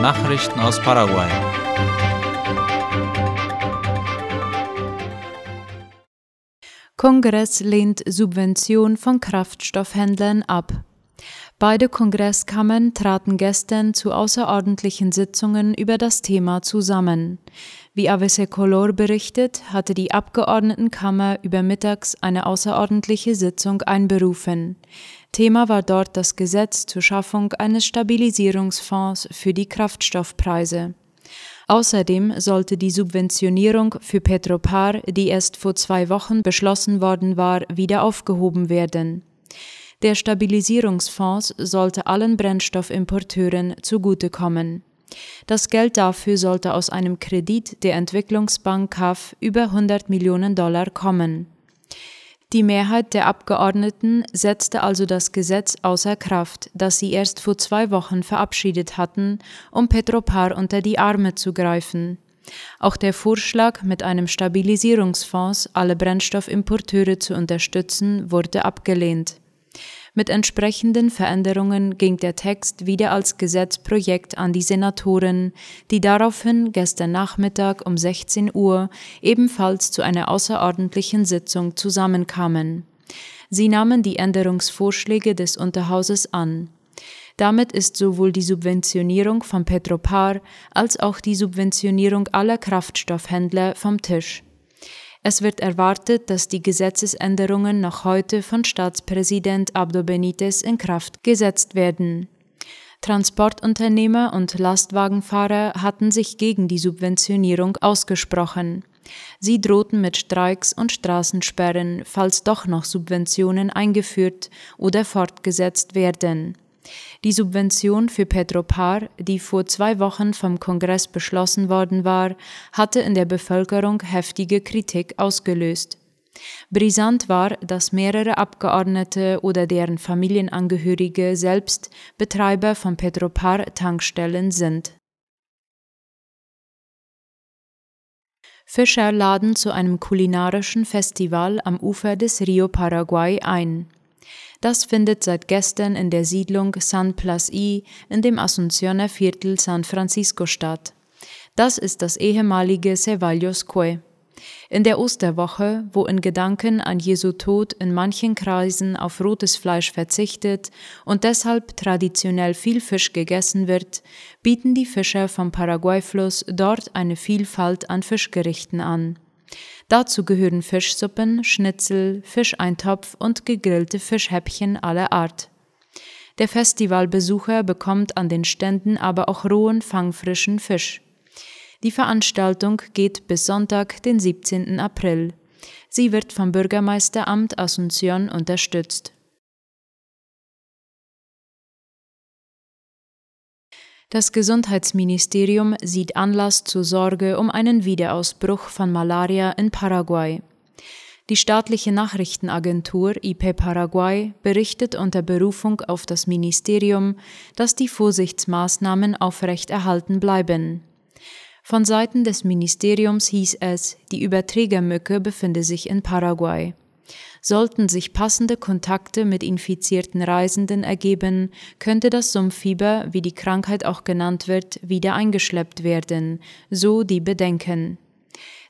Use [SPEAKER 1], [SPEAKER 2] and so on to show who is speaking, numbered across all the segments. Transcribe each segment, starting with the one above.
[SPEAKER 1] Nachrichten aus Paraguay.
[SPEAKER 2] Kongress lehnt Subvention von Kraftstoffhändlern ab. Beide Kongresskammern traten gestern zu außerordentlichen Sitzungen über das Thema zusammen. Wie ABC Color berichtet, hatte die Abgeordnetenkammer über mittags eine außerordentliche Sitzung einberufen. Thema war dort das Gesetz zur Schaffung eines Stabilisierungsfonds für die Kraftstoffpreise. Außerdem sollte die Subventionierung für Petropar, die erst vor zwei Wochen beschlossen worden war, wieder aufgehoben werden. Der Stabilisierungsfonds sollte allen Brennstoffimporteuren zugutekommen. Das Geld dafür sollte aus einem Kredit der Entwicklungsbank CAF über 100 Millionen Dollar kommen. Die Mehrheit der Abgeordneten setzte also das Gesetz außer Kraft, das sie erst vor zwei Wochen verabschiedet hatten, um Petropar unter die Arme zu greifen. Auch der Vorschlag, mit einem Stabilisierungsfonds alle Brennstoffimporteure zu unterstützen, wurde abgelehnt. Mit entsprechenden Veränderungen ging der Text wieder als Gesetzprojekt an die Senatoren, die daraufhin gestern Nachmittag um 16 Uhr ebenfalls zu einer außerordentlichen Sitzung zusammenkamen. Sie nahmen die Änderungsvorschläge des Unterhauses an. Damit ist sowohl die Subventionierung von Petropar als auch die Subventionierung aller Kraftstoffhändler vom Tisch. Es wird erwartet, dass die Gesetzesänderungen noch heute von Staatspräsident Abdo Benitez in Kraft gesetzt werden. Transportunternehmer und Lastwagenfahrer hatten sich gegen die Subventionierung ausgesprochen. Sie drohten mit Streiks und Straßensperren, falls doch noch Subventionen eingeführt oder fortgesetzt werden. Die Subvention für Petropar, die vor zwei Wochen vom Kongress beschlossen worden war, hatte in der Bevölkerung heftige Kritik ausgelöst. Brisant war, dass mehrere Abgeordnete oder deren Familienangehörige selbst Betreiber von Petropar-Tankstellen sind. Fischer laden zu einem kulinarischen Festival am Ufer des Rio Paraguay ein. Das findet seit gestern in der Siedlung San Plas I in dem Asuncioner Viertel San Francisco statt. Das ist das ehemalige Ceballos Cue. In der Osterwoche, wo in Gedanken an Jesu Tod in manchen Kreisen auf rotes Fleisch verzichtet und deshalb traditionell viel Fisch gegessen wird, bieten die Fischer vom Paraguay-Fluss dort eine Vielfalt an Fischgerichten an. Dazu gehören Fischsuppen, Schnitzel, Fischeintopf und gegrillte Fischhäppchen aller Art. Der Festivalbesucher bekommt an den Ständen aber auch rohen, fangfrischen Fisch. Die Veranstaltung geht bis Sonntag, den 17. April. Sie wird vom Bürgermeisteramt Asunción unterstützt. Das Gesundheitsministerium sieht Anlass zur Sorge um einen Wiederausbruch von Malaria in Paraguay. Die staatliche Nachrichtenagentur IP Paraguay berichtet unter Berufung auf das Ministerium, dass die Vorsichtsmaßnahmen aufrechterhalten bleiben. Von Seiten des Ministeriums hieß es, die Überträgermücke befinde sich in Paraguay. Sollten sich passende Kontakte mit infizierten Reisenden ergeben, könnte das Sumpffieber, wie die Krankheit auch genannt wird, wieder eingeschleppt werden, so die Bedenken.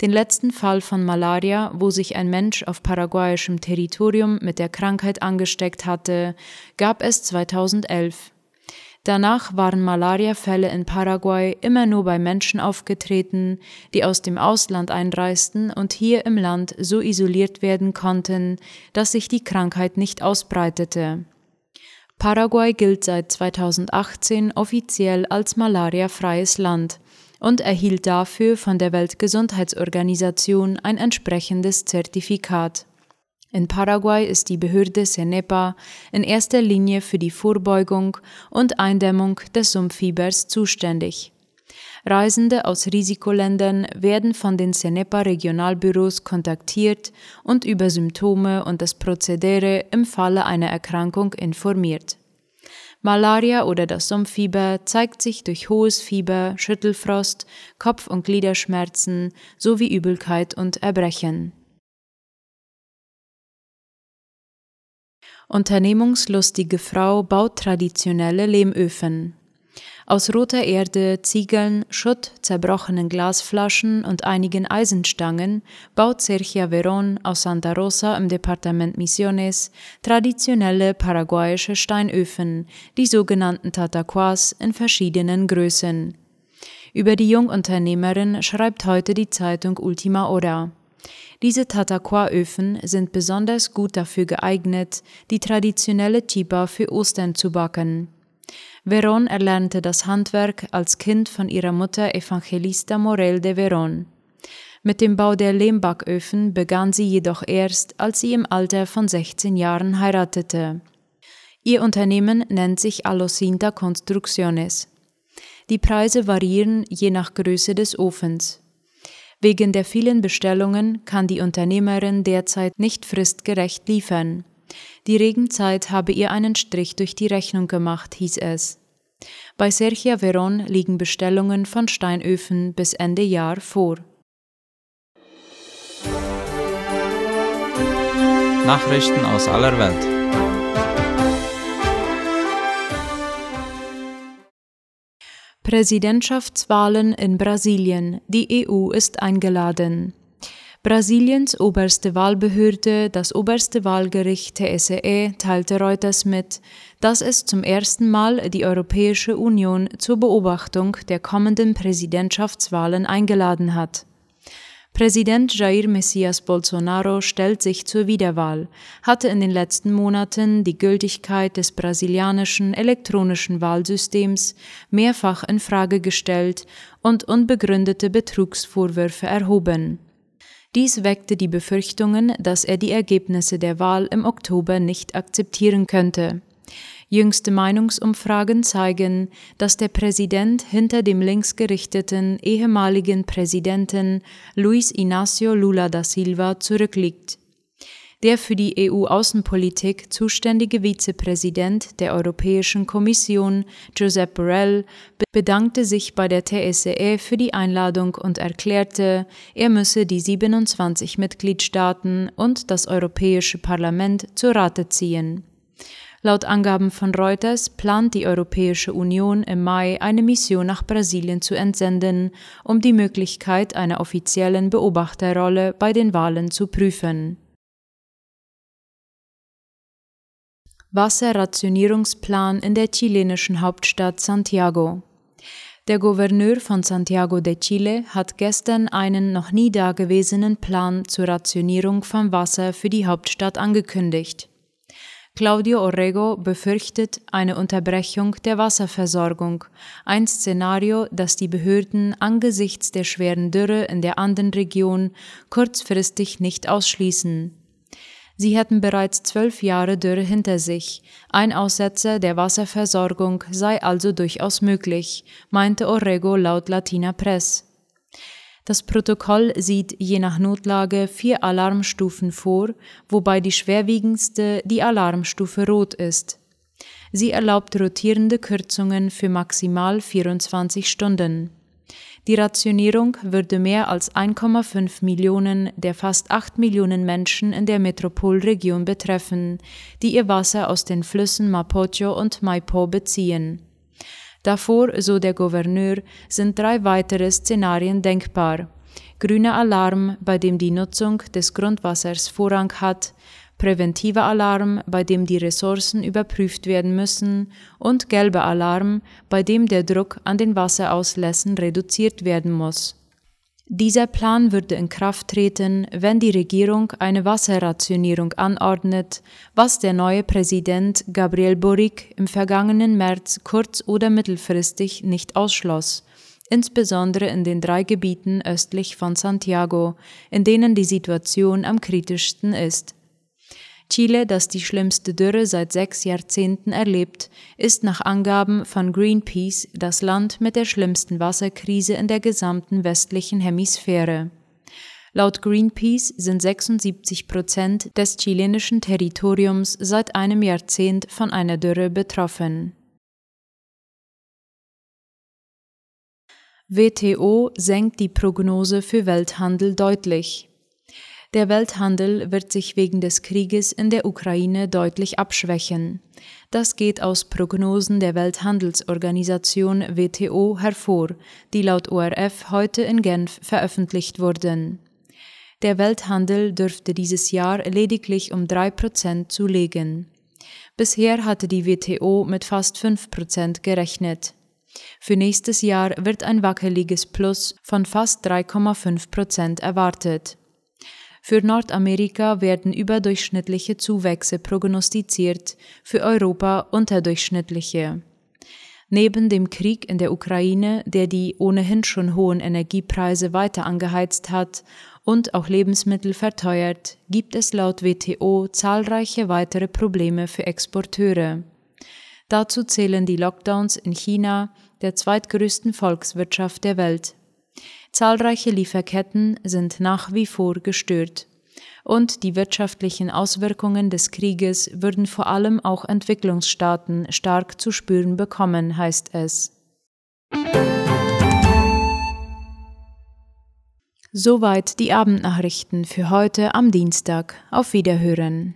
[SPEAKER 2] Den letzten Fall von Malaria, wo sich ein Mensch auf paraguayischem Territorium mit der Krankheit angesteckt hatte, gab es 2011. Danach waren Malariafälle in Paraguay immer nur bei Menschen aufgetreten, die aus dem Ausland einreisten und hier im Land so isoliert werden konnten, dass sich die Krankheit nicht ausbreitete. Paraguay gilt seit 2018 offiziell als malariafreies Land und erhielt dafür von der Weltgesundheitsorganisation ein entsprechendes Zertifikat. In Paraguay ist die Behörde CENEPA in erster Linie für die Vorbeugung und Eindämmung des Sumpffiebers zuständig. Reisende aus Risikoländern werden von den CENEPA-Regionalbüros kontaktiert und über Symptome und das Prozedere im Falle einer Erkrankung informiert. Malaria oder das Sumpffieber zeigt sich durch hohes Fieber, Schüttelfrost, Kopf- und Gliederschmerzen sowie Übelkeit und Erbrechen. Unternehmungslustige Frau baut traditionelle Lehmöfen. Aus roter Erde, Ziegeln, Schutt, zerbrochenen Glasflaschen und einigen Eisenstangen baut Sergio Veron aus Santa Rosa im Departement Misiones traditionelle paraguayische Steinöfen, die sogenannten Tataquas, in verschiedenen Größen. Über die Jungunternehmerin schreibt heute die Zeitung Ultima Hora. Diese Tataqua-Öfen sind besonders gut dafür geeignet, die traditionelle Chipa für Ostern zu backen. Veron erlernte das Handwerk als Kind von ihrer Mutter Evangelista Morel de Veron. Mit dem Bau der Lehmbacköfen begann sie jedoch erst, als sie im Alter von 16 Jahren heiratete. Ihr Unternehmen nennt sich Alocinta Construcciones. Die Preise variieren je nach Größe des Ofens. Wegen der vielen Bestellungen kann die Unternehmerin derzeit nicht fristgerecht liefern. Die Regenzeit habe ihr einen Strich durch die Rechnung gemacht, hieß es. Bei Sergia Veron liegen Bestellungen von Steinöfen bis Ende Jahr vor.
[SPEAKER 1] Nachrichten aus aller Welt.
[SPEAKER 2] Präsidentschaftswahlen in Brasilien. Die EU ist eingeladen. Brasiliens oberste Wahlbehörde, das oberste Wahlgericht TSE, teilte Reuters mit, dass es zum ersten Mal die Europäische Union zur Beobachtung der kommenden Präsidentschaftswahlen eingeladen hat. Präsident Jair Messias Bolsonaro stellt sich zur Wiederwahl, hatte in den letzten Monaten die Gültigkeit des brasilianischen elektronischen Wahlsystems mehrfach in Frage gestellt und unbegründete Betrugsvorwürfe erhoben. Dies weckte die Befürchtungen, dass er die Ergebnisse der Wahl im Oktober nicht akzeptieren könnte. Jüngste Meinungsumfragen zeigen, dass der Präsident hinter dem linksgerichteten ehemaligen Präsidenten Luis Inácio Lula da Silva zurückliegt. Der für die EU-Außenpolitik zuständige Vizepräsident der Europäischen Kommission, Josep Borrell, bedankte sich bei der TSE für die Einladung und erklärte, er müsse die 27 Mitgliedstaaten und das Europäische Parlament zu Rate ziehen. Laut Angaben von Reuters plant die Europäische Union im Mai eine Mission nach Brasilien zu entsenden, um die Möglichkeit einer offiziellen Beobachterrolle bei den Wahlen zu prüfen. Wasserrationierungsplan in der chilenischen Hauptstadt Santiago. Der Gouverneur von Santiago de Chile hat gestern einen noch nie dagewesenen Plan zur Rationierung von Wasser für die Hauptstadt angekündigt. Claudio Orrego befürchtet eine Unterbrechung der Wasserversorgung, ein Szenario, das die Behörden angesichts der schweren Dürre in der Andenregion kurzfristig nicht ausschließen. Sie hätten bereits zwölf Jahre Dürre hinter sich. Ein Aussetzer der Wasserversorgung sei also durchaus möglich, meinte Orrego laut Latina Press. Das Protokoll sieht je nach Notlage vier Alarmstufen vor, wobei die schwerwiegendste die Alarmstufe Rot ist. Sie erlaubt rotierende Kürzungen für maximal 24 Stunden. Die Rationierung würde mehr als 1,5 Millionen der fast 8 Millionen Menschen in der Metropolregion betreffen, die ihr Wasser aus den Flüssen Mapocho und Maipo beziehen. Davor, so der Gouverneur, sind drei weitere Szenarien denkbar. Grüner Alarm, bei dem die Nutzung des Grundwassers Vorrang hat, präventiver Alarm, bei dem die Ressourcen überprüft werden müssen, und gelber Alarm, bei dem der Druck an den Wasserauslässen reduziert werden muss. Dieser Plan würde in Kraft treten, wenn die Regierung eine Wasserrationierung anordnet, was der neue Präsident Gabriel Boric im vergangenen März kurz- oder mittelfristig nicht ausschloss, insbesondere in den drei Gebieten östlich von Santiago, in denen die Situation am kritischsten ist. Chile, das die schlimmste Dürre seit sechs Jahrzehnten erlebt, ist nach Angaben von Greenpeace das Land mit der schlimmsten Wasserkrise in der gesamten westlichen Hemisphäre. Laut Greenpeace sind 76 Prozent des chilenischen Territoriums seit einem Jahrzehnt von einer Dürre betroffen. WTO senkt die Prognose für Welthandel deutlich. Der Welthandel wird sich wegen des Krieges in der Ukraine deutlich abschwächen. Das geht aus Prognosen der Welthandelsorganisation WTO hervor, die laut ORF heute in Genf veröffentlicht wurden. Der Welthandel dürfte dieses Jahr lediglich um drei Prozent zulegen. Bisher hatte die WTO mit fast fünf Prozent gerechnet. Für nächstes Jahr wird ein wackeliges Plus von fast 3,5 Prozent erwartet. Für Nordamerika werden überdurchschnittliche Zuwächse prognostiziert, für Europa unterdurchschnittliche. Neben dem Krieg in der Ukraine, der die ohnehin schon hohen Energiepreise weiter angeheizt hat und auch Lebensmittel verteuert, gibt es laut WTO zahlreiche weitere Probleme für Exporteure. Dazu zählen die Lockdowns in China, der zweitgrößten Volkswirtschaft der Welt. Zahlreiche Lieferketten sind nach wie vor gestört. Und die wirtschaftlichen Auswirkungen des Krieges würden vor allem auch Entwicklungsstaaten stark zu spüren bekommen, heißt es. Soweit die Abendnachrichten für heute am Dienstag. Auf Wiederhören.